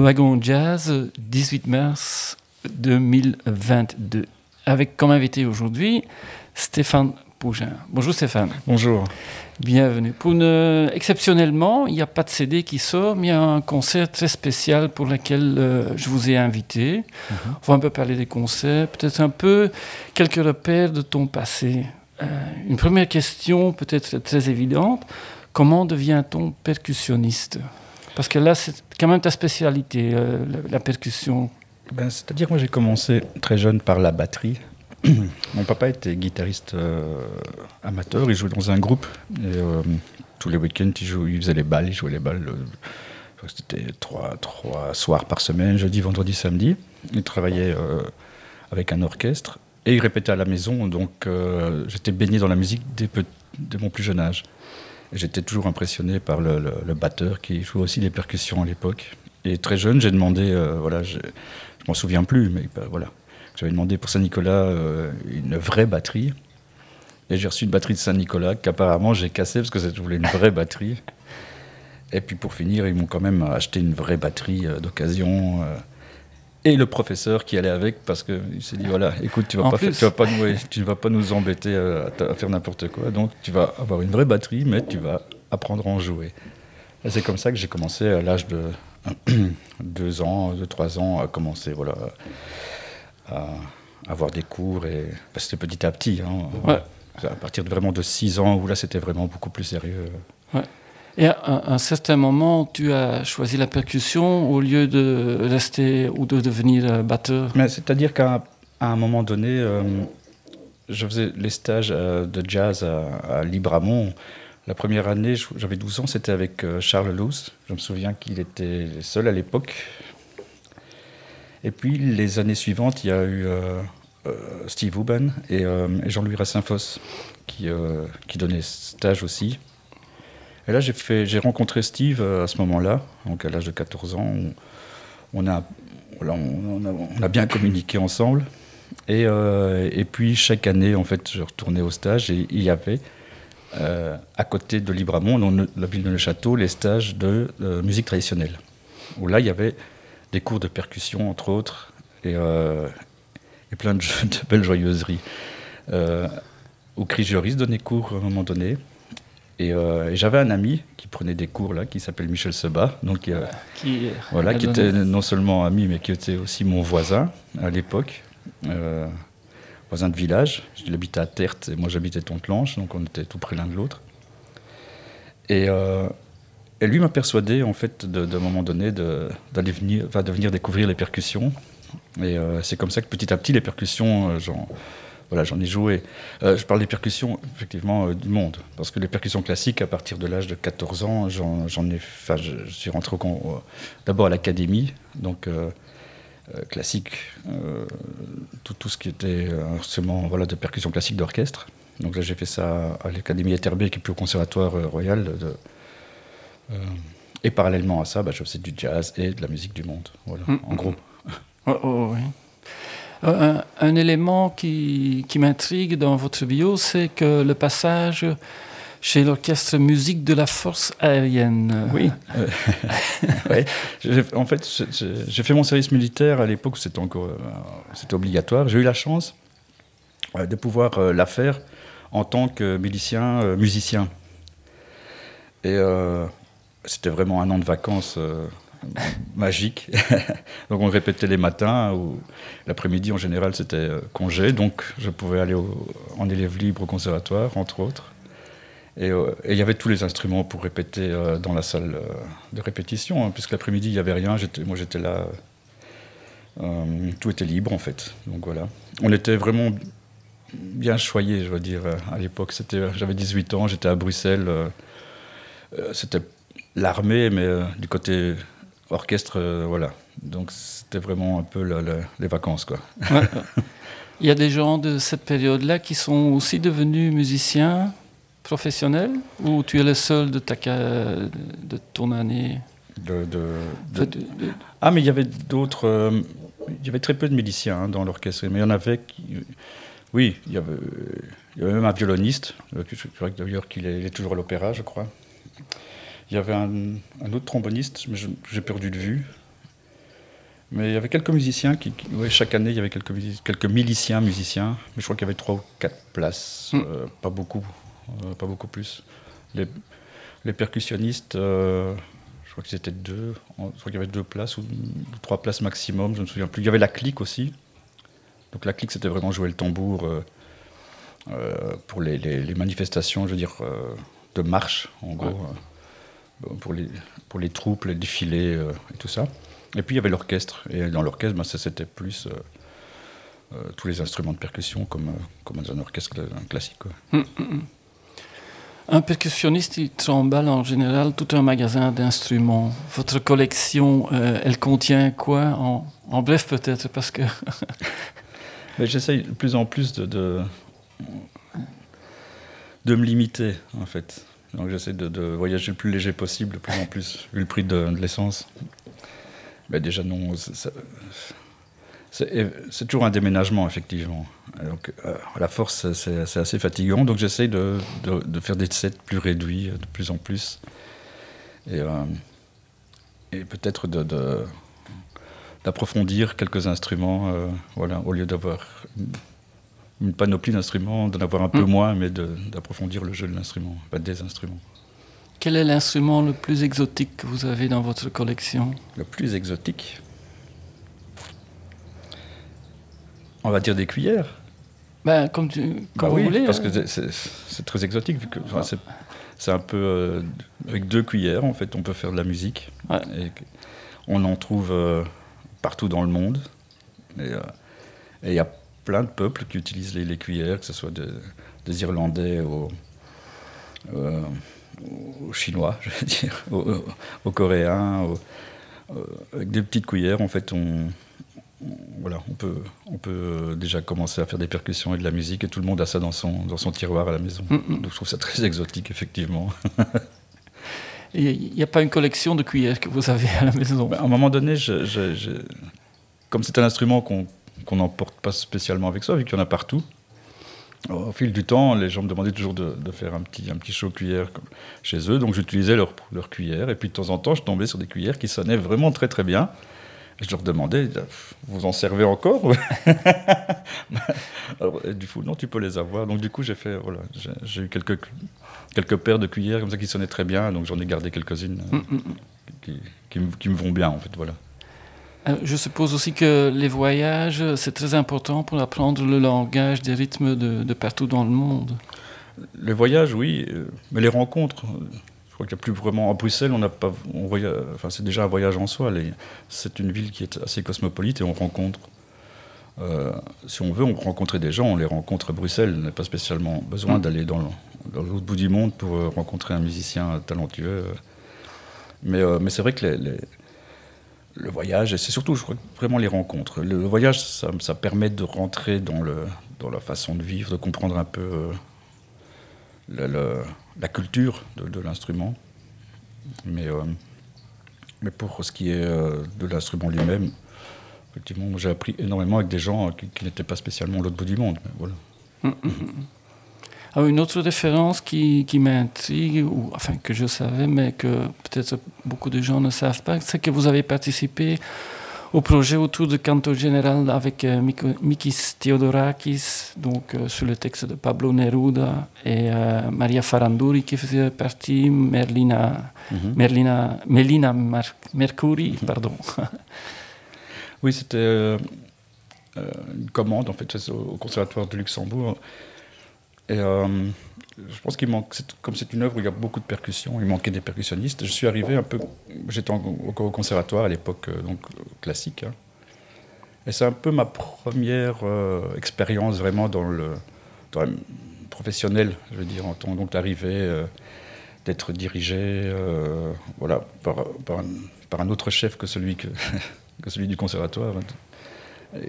Wagon Jazz, 18 mars 2022. Avec comme invité aujourd'hui Stéphane Pougin. Bonjour Stéphane. Bonjour. Bienvenue. Pour une, exceptionnellement, il n'y a pas de CD qui sort, mais il y a un concert très spécial pour lequel euh, je vous ai invité. Mhm. On va un peu parler des concerts, peut-être un peu quelques repères de ton passé. Euh, une première question, peut-être très évidente. Comment devient-on percussionniste? Parce que là, c'est quand même ta spécialité, euh, la, percussion. Ben, C'est-à-dire, moi j'ai commencé très jeune par la batterie. Mon papa était guitariste euh, amateur, il jouait dans un groupe. Et, euh, tous les week-ends, il, il faisait les balles, il jouait les balles. que C'était trois, trois soirs par semaine, jeudi, vendredi, samedi. Il travaillait avec un orchestre et il répétait à la maison. Donc j'étais baigné dans la musique dès, dès mon plus jeune âge. J'étais toujours impressionné par le, batteur qui jouait aussi les percussions à l'époque. Et très jeune, j'ai demandé, euh, voilà, je, je m'en souviens plus, mais ben, voilà, j'avais demandé pour Saint-Nicolas euh, une vraie batterie. Et j'ai reçu une batterie de Saint-Nicolas qu'apparemment j'ai cassée parce que je voulais une vraie batterie. Et puis pour finir, ils m'ont quand même acheté une vraie batterie euh, d'occasion. Et le professeur qui allait avec parce qu'il s'est dit voilà, écoute, tu vas En pas, plus. faire- tu vas pas nous, tu ne vas pas nous embêter euh, à, faire n'importe quoi. Donc tu vas avoir une vraie batterie, mais tu vas apprendre à en jouer. Et c'est comme ça que j'ai commencé à l'âge de deux ans, deux, trois ans, à commencer voilà, à avoir des cours. Et bah, c'était petit à petit. hein. Ouais. À partir de vraiment de 6 ans, où là c'était vraiment beaucoup plus sérieux. Et à un, certain moment, tu as choisi la percussion au lieu de rester ou de devenir euh, batteur. C'est-à-dire qu'à un moment donné, euh, je faisais les stages euh, de jazz à, Libramont. La première année, j'avais 12 ans, c'était avec Charles Loos. Je me souviens qu'il était seul à l'époque. Et puis les années suivantes, il y a eu Steve Huben et, Jean-Louis Rassinfos qui, qui donnaient stage aussi. Et là, j'ai rencontré Steve euh, à ce moment-là, donc à l'âge de 14 ans. On, a, bien communiqué ensemble. Et, euh, et puis chaque année, en fait, je retournais au stage et il y avait euh, à côté de Libramont, dans le- la ville de Neuchâteau, les stages de musique traditionnelle. Où là, il y avait des cours de percussion, entre autres, et, plein de, de belles joyeuseries. Euh, où Chris Joris donnait cours à un moment donné. Et, euh, et j'avais un ami qui prenait des cours là, qui s'appelle Michel Seba, donc euh, Qui, voilà, qui était non seulement ami, mais qui était aussi mon voisin à l'époque, euh, voisin de village. Il habitait à Tertre et moi j'habitais Tontelanche, donc on était tout près l'un de l'autre. Et, euh, et lui m'a persuadé, en fait, d'un moment donné, de, d'aller venir, de venir découvrir les percussions. Et c'est comme ça que petit à petit, les percussions, j'en, voilà, j'en ai joué. Euh, je parle des percussions, effectivement, euh, du monde. Parce que les percussions classiques, à partir de l'âge de 14 ans, j'en, ai, enfin, je, suis rentré au- d'abord à l'académie, donc euh, euh, classique, euh, tout, tout ce qui était euh, instrument voilà, de percussion classique d'orchestre. Donc là, j'ai fait ça à l'académie Etterbeek et puis au conservatoire euh, royal. de- euh, et parallèlement à ça, bah, je faisais du jazz et de la musique du monde. Voilà, Mm. en gros. Oh, oh, oui. Euh, Un, élément qui, m'intrigue dans votre bio, c'est que le passage chez l'orchestre musique de la force aérienne. Oui. Euh, En fait, j'ai- fait mon service militaire à l'époque où c'était encore euh, obligatoire. J'ai eu la chance de pouvoir la faire en tant que milicien, musicien. Et c'était vraiment un an de vacances magique. donc on répétait les matins ou l'après-midi en général c'était euh, congé. Donc je pouvais aller en élève libre au conservatoire, entre autres. Et euh, et il y avait tous les instruments pour répéter euh, dans la salle de répétition, hein, puisque l'après-midi, il n'y avait rien. Moi, j'étais là. tout était libre, en fait. Donc voilà. On était vraiment bien choyés, je veux dire, à l'époque. J'avais 18 ans, j'étais à Bruxelles. c'était l'armée, mais du côté orchestre, euh, voilà. Donc c'était vraiment un peu la- la- les vacances, quoi. Ouais. Il y a des gens de cette période-là qui sont aussi devenus musiciens professionnels ou tu es le seul de, ta, de ton année? De- Ah, mais il y avait d'autres. euh, il y avait très peu de musiciens hein, dans l'orchestre, mais il y en avait qui. Oui, il y avait, il y avait même un violoniste, euh, je crois d'ailleurs qu'il est, il est toujours à l'opéra, je crois. Il y avait un, un autre tromboniste, mais j'ai perdu de vue. Mais il y avait quelques musiciens qui, qui- ouais, chaque année il y avait quelques, quelques miliciens musiciens, mais je crois qu'il y avait trois ou quatre places, Mm. euh, pas beaucoup, euh, pas beaucoup plus. Les, les percussionnistes, euh, je crois que c'était deux, en- je crois qu'il y avait deux places ou trois places maximum, je me souviens plus. Il y avait la clique aussi. Donc la clique c'était vraiment jouer le tambour pour les, les- les manifestations, je veux dire, de marche en gros, pour, les, pour les troupes, les défilés euh, et tout ça. Et puis il y avait l'orchestre. Et dans l'orchestre, ben, ça c'était plus euh, euh, tous les instruments de percussion comme, comme dans un orchestre cla- classique. quoi. Un percussionniste, il trimballe en général tout un magasin d'instruments. Votre collection, euh, elle contient quoi? En, en bref peut-être parce que j'essaye de plus en plus de, de, de me limiter, en fait. Donc j'essaie de, voyager le plus léger possible, de plus en plus, vu le prix de, l'essence. Mais déjà, non. c'est- toujours un déménagement, effectivement. Donc, euh, la force, c'est assez fatigant. Donc j'essaie de, faire des sets plus réduits, de plus en plus. Et, euh, peut-être d'approfondir quelques instruments, euh, voilà, au lieu d'avoir une, panoplie d'instruments, d'en avoir un peu Mm. moins, mais d'approfondir le jeu de l'instrument, pas des instruments. quel est l'instrument le plus exotique que vous avez dans votre collection? Le plus exotique, on va dire des cuillères. ben, Comme, tu, comme Bah vous oui, voulez. parce hein. que c'est- c'est très exotique, vu que enfin, c'est- un peu euh, avec deux cuillères, en fait, on peut faire de la musique. Ouais. Et que- on en trouve euh, partout dans le monde. Et euh, il y a plein de peuples qui utilisent les, les cuillères, que ce soit de- des Irlandais aux, euh, aux Chinois, je veux dire, aux, Coréens. aux- euh, avec des petites cuillères, en fait, on, on- voilà, on peut, on peut déjà commencer à faire des percussions et de la musique, et tout le monde a ça dans son, dans son tiroir à la maison. Mm, mm. Donc je trouve ça très exotique, effectivement. Il n'y a pas une collection de cuillères que vous avez à la maison? À un moment donné, je- je- je- comme c'est un instrument qu'on qu'on n'emporte pas spécialement avec soi, vu qu'il y en a partout, au fil du temps, les gens me demandaient toujours de, de faire un petit, un petit show cuillère chez eux, donc j'utilisais leur, leur cuillère, et puis de temps en temps, je tombais sur des cuillères qui sonnaient vraiment très très bien. Je leur demandais, vous en servez encore Alors, et Du coup, non, tu peux les avoir. Donc du coup, j'ai fait, voilà, j'ai- eu quelques, quelques paires de cuillères comme ça qui sonnaient très bien, donc j'en ai gardé quelques-unes euh, Mm, mm, mm. qui, qui me- qui me vont bien, en fait, voilà. Euh, Je suppose aussi que les voyages, c'est très important pour apprendre le langage des rythmes de, de partout dans le monde. Les voyages, oui, euh, mais les rencontres, je crois qu'il n'y a plus vraiment. À Bruxelles, on n'a pas, on voya- enfin, c'est déjà un voyage en soi. C'est une ville qui est assez cosmopolite et on rencontre. euh, si on veut, on rencontrer des gens, on les rencontre à Bruxelles. On n'a pas spécialement besoin Mm. d'aller dans, l'autre bout du monde pour rencontrer un musicien talentueux. Mais, euh, mais c'est vrai que les- les- le voyage, et c'est surtout, vraiment les rencontres. Le, voyage, ça, permet de rentrer dans, la façon de vivre, de comprendre un peu. euh, la, culture de, l'instrument. Mais, euh, mais pour ce qui est euh, de l'instrument lui-même, effectivement, j'ai appris énormément avec des gens qui, n'étaient pas spécialement l'autre bout du monde. voilà. Ah, une autre référence qui, qui m'intrigue, ou enfin que je savais, mais que peut-être beaucoup de gens ne savent pas, c'est que vous avez participé au projet autour de Canto Général avec euh, Mikis Theodorakis, donc euh, sur le texte de Pablo Neruda et euh, Maria Faranduri qui faisait partie, Merlina, Merlina, Melina Mar- Mercuri, pardon. Oui, c'était une commande en fait au, au Conservatoire de Luxembourg. Et euh, je pense qu'il manque, comme c'est une œuvre où il y a beaucoup de percussions, il manquait des percussionnistes. Je suis arrivé un peu, j'étais en- encore au conservatoire à l'époque, euh, donc classique. hein. Et c'est un peu ma première euh, expérience vraiment dans le, professionnel, je veux dire, en tant donc d'arriver, d'être dirigé voilà, par, un, par, un, autre chef que celui, que, que celui du conservatoire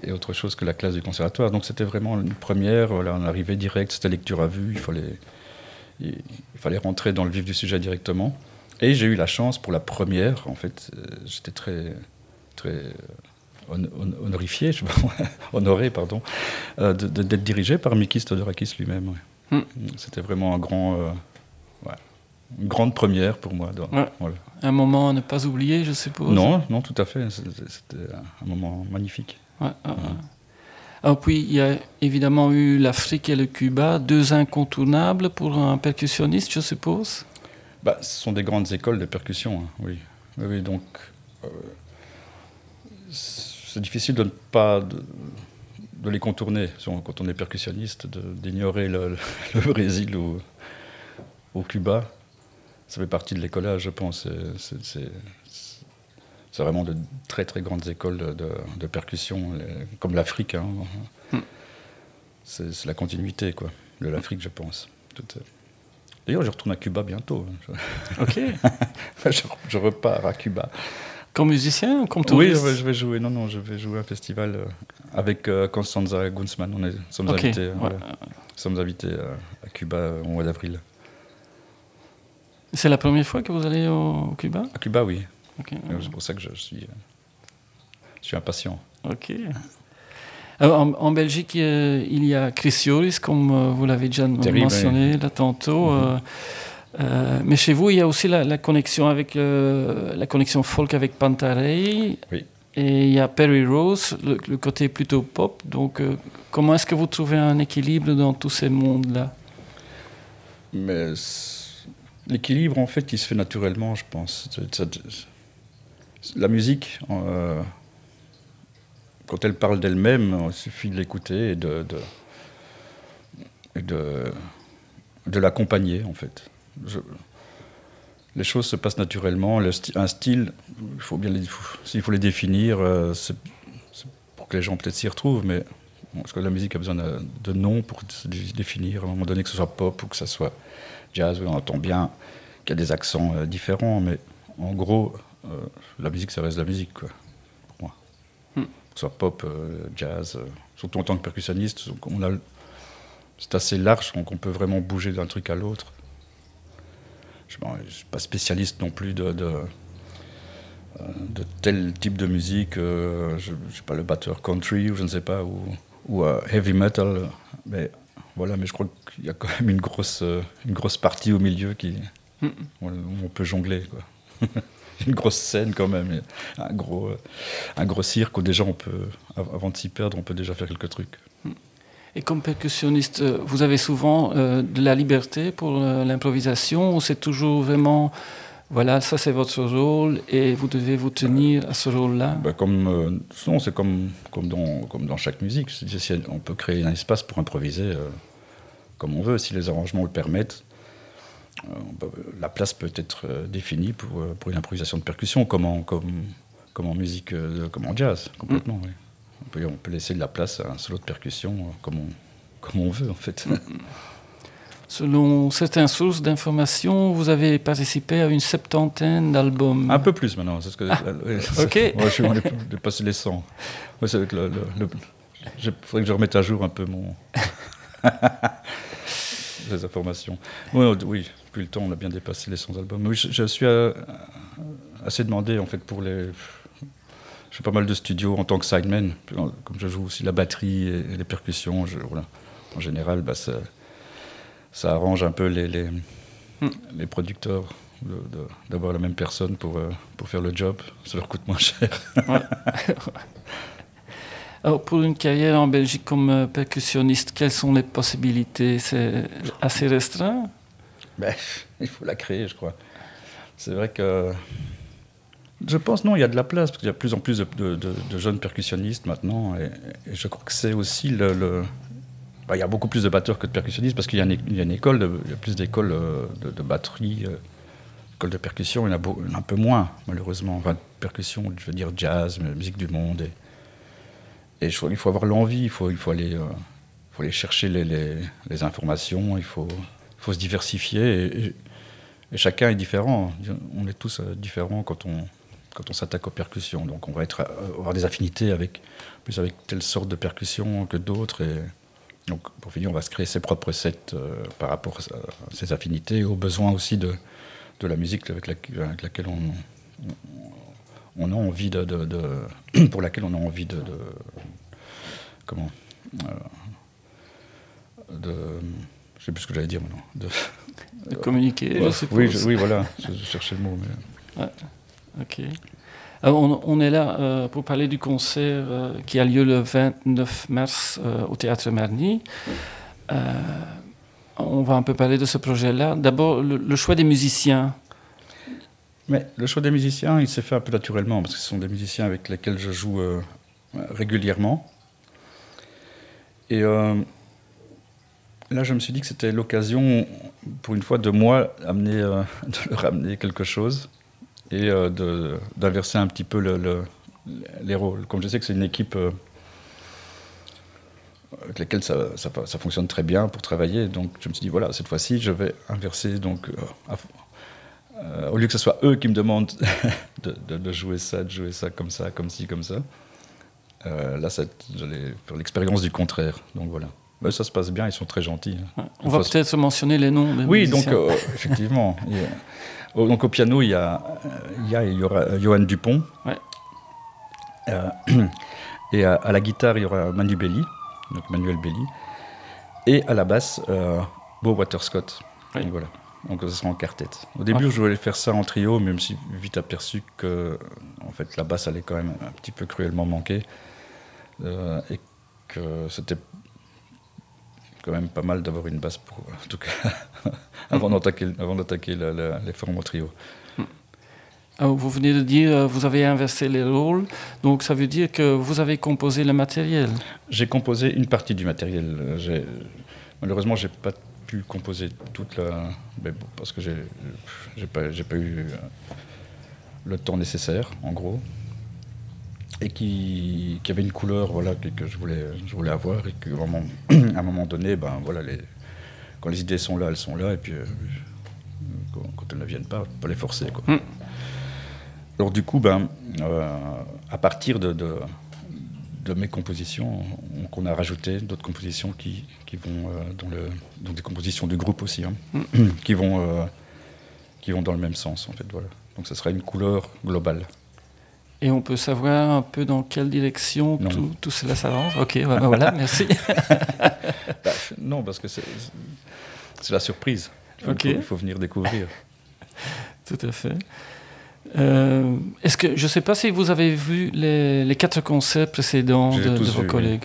et autre chose que la classe du conservatoire. Donc c'était vraiment une première, voilà, on arrivait direct, c'était lecture à vue, il fallait, il, il, fallait rentrer dans le vif du sujet directement. Et j'ai eu la chance pour la première, en fait, euh, j'étais très, très on, honorifié, je sais pas, honoré, pardon, euh, d'être dirigé par Mikis Todorakis lui-même. Ouais. Mm. C'était vraiment un grand, euh, ouais, une grande première pour moi. Donc, ouais. voilà. Un moment à ne pas oublier, je suppose. Non, non, tout à fait. C'était un moment magnifique. Ouais, ouais. Alors puis, il y a évidemment eu l'Afrique et le Cuba, deux incontournables pour un percussionniste, je suppose? Bah, Ce sont des grandes écoles de percussion, hein, oui. oui. donc, euh, c'est difficile de ne pas de, de, les contourner quand on est percussionniste, d'ignorer le, le, Brésil ou au Cuba. Ça fait partie de l'écolage, je pense. C'est vraiment de très très grandes écoles de, de, de percussion, comme l'Afrique. Hein. Hmm. C'est la continuité quoi, de l'Afrique, je pense. D'ailleurs, je retourne à Cuba bientôt. Ok. je, je, repars à Cuba. Comme musicien comme touriste Oui, je vais jouer. Non, non, je vais jouer à un festival avec euh, Constanza Gunzmann. On est, sommes okay. invités, ouais. voilà. sommes invités à, à Cuba au mois d'avril. C'est la première fois que vous allez au, au Cuba? À Cuba, oui. Okay. C'est pour ça que je suis, je suis impatient. Ok. Alors, en, en, Belgique, euh, il y a Chris Joris, comme euh, vous l'avez déjà Terrible, mentionné oui. là tantôt. Mm -hmm. euh, mais chez vous, il y a aussi la, la connexion avec la connexion folk avec Pantarei. Oui. Et il y a Perry Rose, le, le côté plutôt pop. Donc, euh, comment est-ce que vous trouvez un équilibre dans tous ces mondes-là? Mais l'équilibre, en fait, il se fait naturellement, je pense. La musique, euh, quand elle parle d'elle-même, il suffit de l'écouter et de, l'accompagner, en fait. Les choses se passent naturellement. Un style, il faut s'il faut les définir, euh, c'est pour que les gens peut-être s'y retrouvent, mais parce que la musique a besoin de, noms pour se définir. À un moment donné, que ce soit pop ou que ce soit jazz, on entend bien qu'il y a des accents euh, différents, mais en gros, la musique, ça reste la musique, quoi, pour moi. Hmm. Que ce soit pop, euh, jazz, surtout en tant que percussionniste, on a c'est assez large, donc on peut vraiment bouger d'un truc à l'autre. Je ne suis pas spécialiste non plus de, de, de tel type de musique. Euh, je ne suis pas le batteur country ou je ne sais pas, ou, ou heavy metal. Mais voilà, mais je crois qu'il y a quand même une grosse, une grosse partie au milieu qui, mm. où on peut jongler. Quoi. une grosse scène quand même, un gros, un gros cirque où déjà on peut, avant de s'y perdre, on peut déjà faire quelques trucs. Et comme percussionniste, vous avez souvent euh, de la liberté pour euh, l'improvisation ou c'est toujours vraiment, voilà, ça c'est votre rôle et vous devez vous tenir à ce rôle-là? Bah comme, euh, Non, c'est comme, comme, dans, comme dans chaque musique. On peut créer un espace pour improviser euh, comme on veut, si les arrangements le permettent. Euh, la place peut être définie pour, pour une improvisation de percussion, comme en, comme, comme en musique, comme en jazz, complètement, mmh. oui. On peut, on peut laisser de la place à un solo de percussion euh, comme on, comme on veut en fait. Selon certaines sources d'informations, vous avez participé à une septantaine d'albums. Un peu plus maintenant. C'est ce que, ah, ouais, ok. Ouais, je suis dépassé les 100. Ouais, avec le, le, le, il faudrait que je remette à jour un peu mon... les informations. Oui, oui, depuis le temps, on a bien dépassé les 100 albums. Oui, je, je suis à, assez demandé en fait pour les je fais pas mal de studios en tant que sideman, comme je joue aussi la batterie et, les percussions. Je, voilà. En général, bah, ça, ça, arrange un peu les, les, mm. les producteurs d'avoir la même personne pour, euh, pour faire le job. Ça leur coûte moins cher. Ouais. Alors, pour une carrière en Belgique comme euh, percussionniste, quelles sont les possibilités? C'est assez restreint? Ben, Il faut la créer, je crois. C'est vrai que je pense non, il y a de la place, parce qu'il y a de plus en plus de, de, de, de jeunes percussionnistes maintenant, et, et je crois que c'est aussi le... le... Bah, il y a beaucoup plus de batteurs que de percussionnistes, parce qu'il y, y, a une école, de, il y a plus d'écoles euh, de, de, batterie, euh, écoles de percussion, il y en a beau, un peu moins, malheureusement. Enfin, percussion, je veux dire jazz, musique du monde. Et, et qu'il faut avoir l'envie, il faut, il. Euh, aller chercher les, informations, il faut, se diversifier. Et, et Et chacun est différent. On est tous différents quand on, s'attaque aux percussions. Donc on va être, avoir des affinités plus avec telle sorte de percussion que d'autres. Et donc pour finir, on va se créer ses propres sets par rapport à ses affinités, aux besoins aussi de la musique avec, laquelle on, on, a envie de, pour laquelle on a envie de, comment euh, de je sais plus ce que j'allais dire maintenant de, communiquer je oui oui voilà je, cherchais le mot mais ok on, est là euh, pour parler du concert euh, qui a lieu le 29 mars au théâtre Marny on va un peu parler de ce projet-là. D'abord, le, choix des musiciens. Mais le choix des musiciens, il s'est fait un peu naturellement, parce que ce sont des musiciens avec lesquels je joue euh, régulièrement. Et euh, là, je me suis dit que c'était l'occasion, pour une fois, de moi amener, euh, de leur amener quelque chose et d'inverser un petit peu les rôles. Comme je sais que c'est une équipe avec lesquels ça, fonctionne très bien pour travailler. Donc je me suis dit, voilà, cette fois-ci, je vais inverser. Donc, euh, au lieu que ce soit eux qui me demandent de, jouer ça, de jouer ça comme ça, comme ci, comme ça, euh, là, j'allais faire l'expérience du contraire. Donc voilà. Mais ça se passe bien, ils sont très gentils. on va peut-être mentionner les noms. Des oui, donc effectivement. donc au piano, il y, a, il y, il y aura Johan Dupont. Ouais. et à, à, la guitare, il y aura Manu Belli donc Manuel Belli, et à la basse, euh, Beau Waterscott. Donc voilà. Donc ça sera en quartet. Au début, ah. je voulais faire ça en trio, mais je me suis vite aperçu que en fait, la basse allait quand même un petit peu cruellement manquer. Euh, et que c'était quand même pas mal d'avoir une basse, pour, en tout cas, avant d'attaquer, avant d'attaquer les formes en trio. Ah, vous venez de dire euh, vous avez inversé les rôles, donc ça veut dire que vous avez composé le matériel. J'ai composé une partie du matériel. Malheureusement, j'ai pas pu composer toute la, parce que j'ai pas, pas eu euh, le temps nécessaire, en gros, et qui, qui avait une couleur, voilà, que, je voulais, je voulais avoir, et qu'à un, moment donné, ben voilà, les, quand les idées sont là, elles sont là, et puis quand, elles ne viennent pas, pas les forcer, quoi. Hmm. Alors du coup, ben, euh, à partir de, de, mes compositions, on, a rajouté d'autres compositions qui, qui vont euh, dans le, donc des compositions du groupe aussi, hein, mm. qui vont euh, qui vont dans le même sens en fait. Voilà. Donc ce sera une couleur globale. Et on peut savoir un peu dans quelle direction tout, tout, cela s'avance? Ok, voilà, merci. Bah, non, parce que c'est la surprise. il faut venir découvrir. Tout à fait. Euh, est-ce que je ne sais pas si vous avez vu les, quatre concerts précédents de, vos collègues.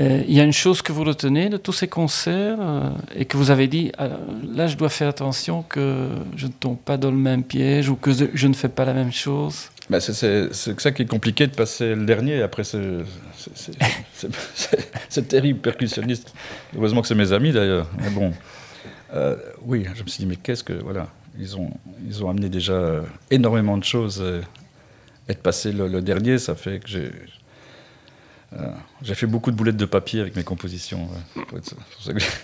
Euh, il y a une chose que vous retenez de tous ces concerts euh, et que vous avez dit là je dois faire attention que je ne tombe pas dans le même piège ou que je, ne fais pas la même chose. Bah c'est ça qui est compliqué de passer le dernier. Après, c'est terrible percussionniste. Heureusement que c'est mes amis d'ailleurs. Mais bon, oui, je me suis dit mais qu'est-ce que voilà ils ont, ils ont amené déjà énormément de choses. Être passé le, dernier, ça fait que j'ai. Euh, j'ai fait beaucoup de boulettes de papier avec mes compositions.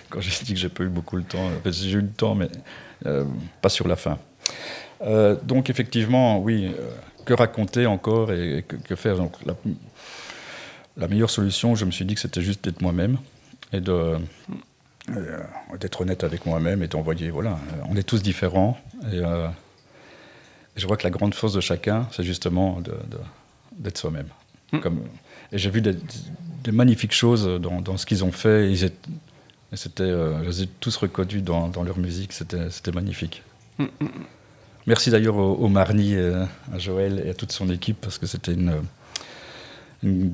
quand j'ai dit que j'ai pas eu beaucoup le temps, j'ai eu le temps, mais euh, pas sur la fin. Euh, donc effectivement, oui, que raconter encore et, que, faire? Donc, la, la, meilleure solution, je me suis dit que c'était juste d'être moi-même et de, euh, d'être honnête avec moi-même et d'envoyer, voilà, euh, on est tous différents. Et, euh, je vois que la grande force de chacun, c'est justement d'être soi-même. Hmm. Comme, et j'ai vu des, magnifiques choses dans, dans ce qu'ils ont fait. Ils étaient, c'était, je les ai tous reconnus dans, dans leur musique. C'était, c'était magnifique. Hmm, hmm, Merci d'ailleurs au, Marni, à Joël et à toute son équipe parce que c'était une, une,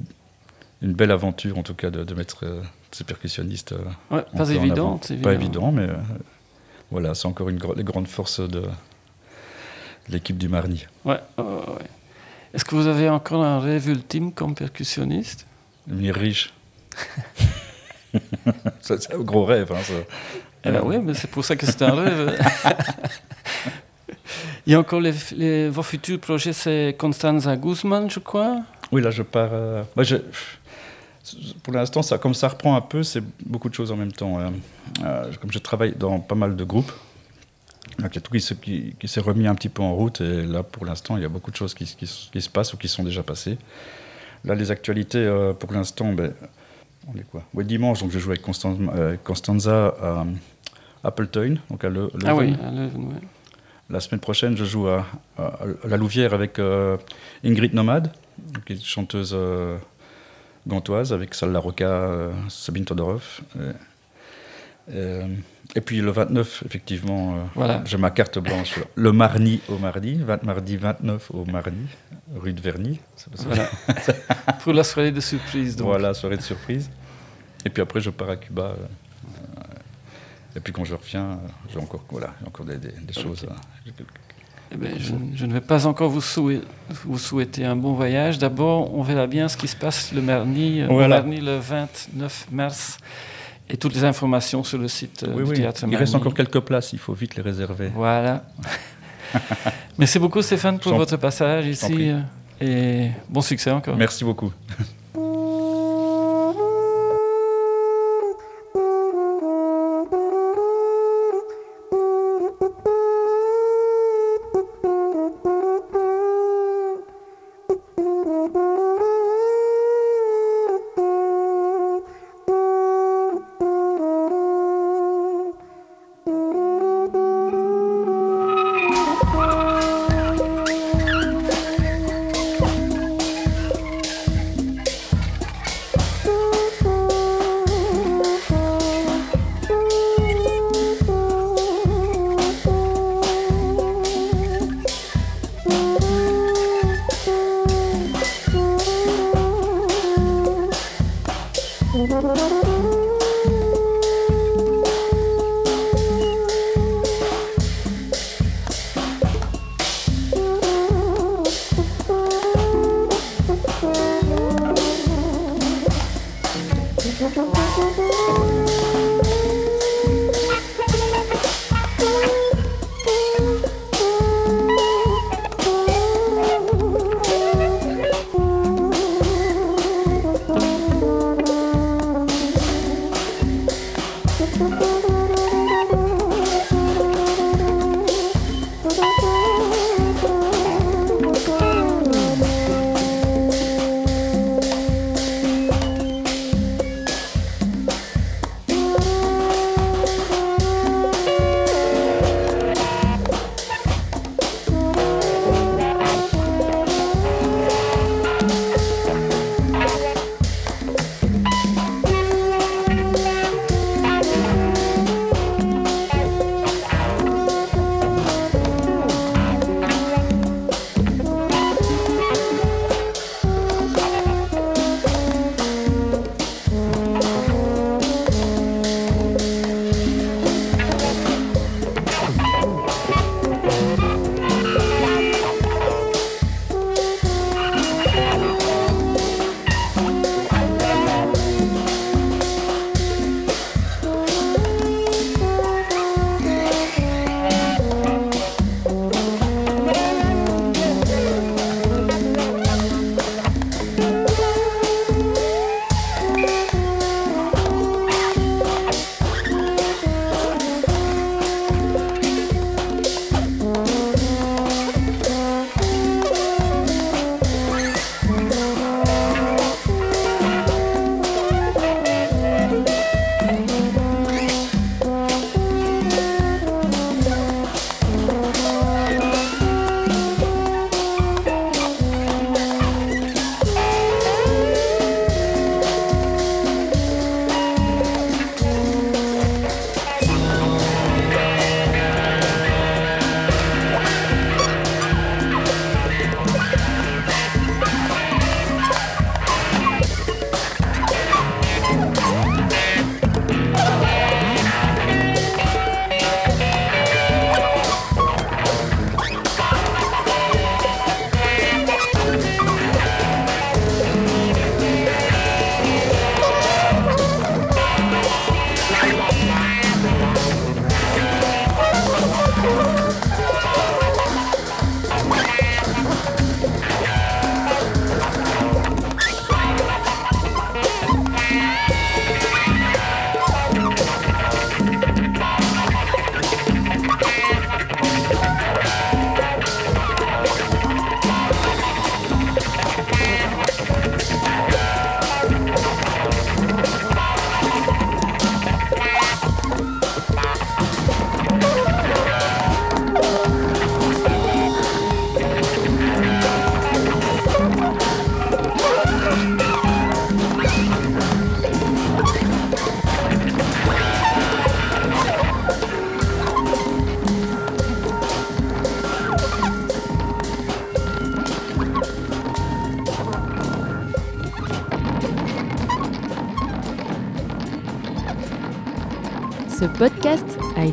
belle aventure en tout cas de, de mettre ces percussionnistes. Euh, pas évident, Pas évident, mais euh, voilà, c'est encore une les grandes forces de, l'équipe du Marny. Ouais, Est-ce que vous avez encore un rêve ultime comme percussionniste? Devenir riche. c'est un gros rêve. Hein, ça. Eh ben oui, mais c'est pour ça que c'est un rêve. Il y a encore les, vos futurs projets, c'est Constanza Guzman, je crois? Oui, là je pars. Euh, je, pour l'instant, ça, comme ça reprend un peu, c'est beaucoup de choses en même temps. Euh, comme je travaille dans pas mal de groupes, Donc, il y a tout qui, se- qui- qui s'est remis un petit peu en route. Et là, pour l'instant, il y a beaucoup de choses qui, se passent ou qui sont déjà passées. Là, les actualités, euh, pour l'instant, ben, on est quoi? Oui, dimanche, donc je joue avec euh, Constanza à Appleton, donc à Le, Ah oui, à Leuven, ouais. La semaine prochaine, je joue à, à- à la Louvière avec Ingrid Nomade, qui est une chanteuse gantoise, avec Sal Larocca, euh, Sabine Todorov. Et, euh, et puis le 29, effectivement, euh, Voilà. j'ai ma carte blanche. Le mardi au mardi, 20 mardi 29 au mardi, rue de Verny. Voilà. Pour la soirée de surprise, donc. Voilà, soirée de surprise. Et puis après, je pars à Cuba. euh, euh, et puis quand je reviens, euh, j'ai encore, voilà, encore des, des- des choses. à- Eh ben, je, je ne vais pas encore vous, souhait- vous souhaiter un bon voyage. D'abord, on verra bien ce qui se passe le mardi, euh, Voilà. au mardi le 29 mars. Et toutes les informations sur le site euh, Oui, du oui. théâtre Il reste encore quelques places, il faut vite les réserver. Voilà. Merci beaucoup Stéphane pour votre passage ici. euh, Et bon succès encore. Merci beaucoup.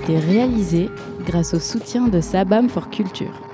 Été réalisé grâce au soutien de Sabam for Culture.